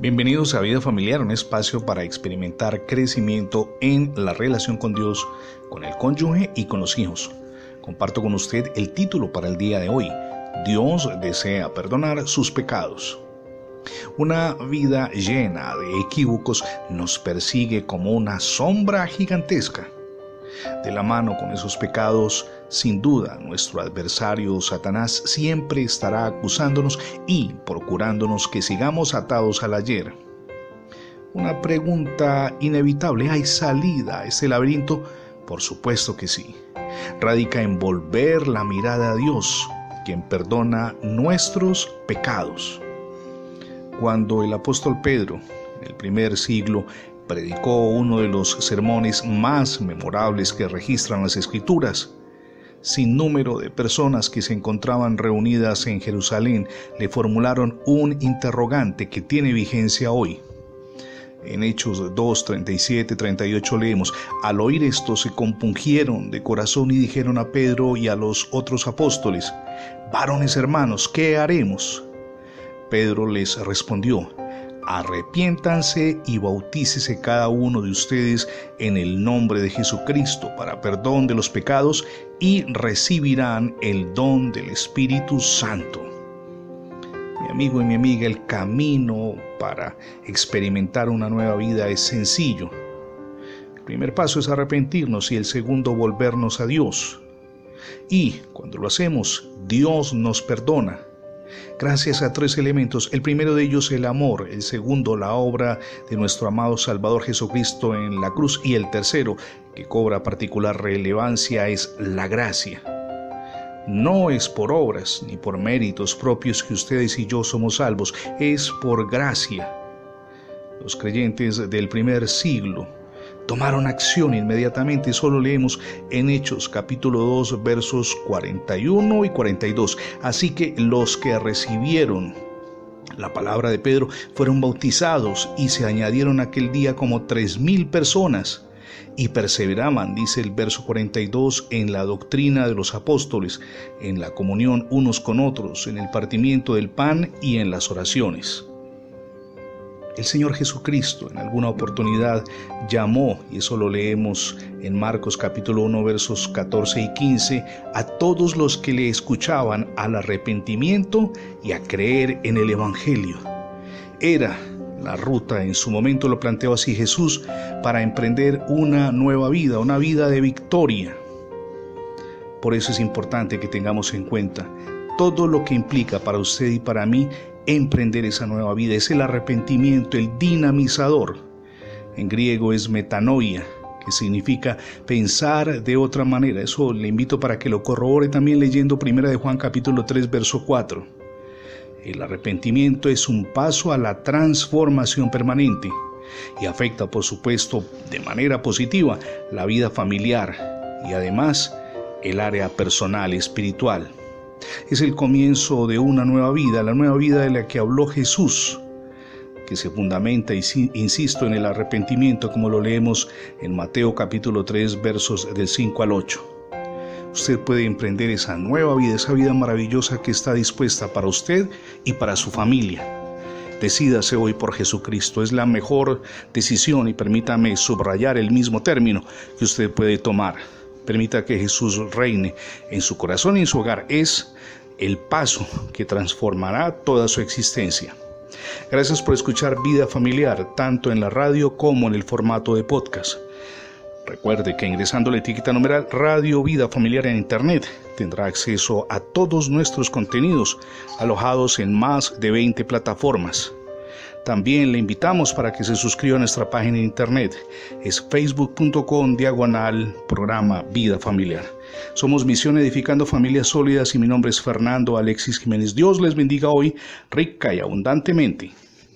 Bienvenidos a Vida Familiar, un espacio para experimentar crecimiento en la relación con Dios, con el cónyuge y con los hijos. Comparto con usted el título para el día de hoy. Dios desea perdonar sus pecados. Una vida llena de equívocos nos persigue como una sombra gigantesca. De la mano con esos pecados, sin duda, nuestro adversario Satanás siempre estará acusándonos y procurándonos que sigamos atados al ayer. Una pregunta inevitable, ¿hay salida a este laberinto? Por supuesto que sí. Radica en volver la mirada a Dios, quien perdona nuestros pecados. Cuando el apóstol Pedro, en el primer siglo, predicó uno de los sermones más memorables que registran las escrituras. Sin número de personas que se encontraban reunidas en Jerusalén le formularon un interrogante que tiene vigencia hoy. En Hechos 2, 37, 38 leemos, al oír esto se compungieron de corazón y dijeron a Pedro y a los otros apóstoles, varones hermanos, ¿qué haremos? Pedro les respondió, arrepiéntanse y bautícese cada uno de ustedes en el nombre de Jesucristo para perdón de los pecados y recibirán el don del Espíritu Santo. Mi amigo y mi amiga, el camino para experimentar una nueva vida es sencillo. El primer paso es arrepentirnos y el segundo volvernos a Dios. Y cuando lo hacemos, Dios nos perdona gracias a tres elementos. El primero de ellos el amor, el segundo la obra de nuestro amado Salvador Jesucristo en la cruz y el tercero, que cobra particular relevancia, es la gracia. No es por obras ni por méritos propios que ustedes y yo somos salvos, es por gracia. Los creyentes del primer siglo tomaron acción inmediatamente. Solo leemos en Hechos capítulo 2 versos 41 y 42. Así que los que recibieron la palabra de Pedro fueron bautizados y se añadieron aquel día como tres mil personas y perseveraban, dice el verso 42, en la doctrina de los apóstoles, en la comunión unos con otros, en el partimiento del pan y en las oraciones. El Señor Jesucristo en alguna oportunidad llamó, y eso lo leemos en Marcos capítulo 1 versos 14 y 15, a todos los que le escuchaban al arrepentimiento y a creer en el Evangelio. Era la ruta, en su momento lo planteó así Jesús, para emprender una nueva vida, una vida de victoria. Por eso es importante que tengamos en cuenta todo lo que implica para usted y para mí emprender esa nueva vida. Es el arrepentimiento, el dinamizador. En griego es metanoia, que significa pensar de otra manera. Eso le invito para que lo corrobore también leyendo 1 de Juan capítulo 3 verso 4. El arrepentimiento es un paso a la transformación permanente y afecta por supuesto de manera positiva la vida familiar y además el área personal espiritual. Es el comienzo de una nueva vida, la nueva vida de la que habló Jesús, que se fundamenta, insisto, en el arrepentimiento, como lo leemos en Mateo capítulo 3, versos del 5 al 8. Usted puede emprender esa nueva vida, esa vida maravillosa que está dispuesta para usted y para su familia. Decídase hoy por Jesucristo. Es la mejor decisión y permítame subrayar el mismo término que usted puede tomar. Permita que Jesús reine en su corazón y en su hogar. Es el paso que transformará toda su existencia. Gracias por escuchar Vida Familiar, tanto en la radio como en el formato de podcast. Recuerde que ingresando la etiqueta numeral Radio Vida Familiar en Internet tendrá acceso a todos nuestros contenidos alojados en más de 20 plataformas. También le invitamos para que se suscriba a nuestra página de internet. Es facebook.com diagonal programa Vida Familiar. Somos Misión Edificando Familias Sólidas y mi nombre es Fernando Alexis Jiménez. Dios les bendiga hoy rica y abundantemente.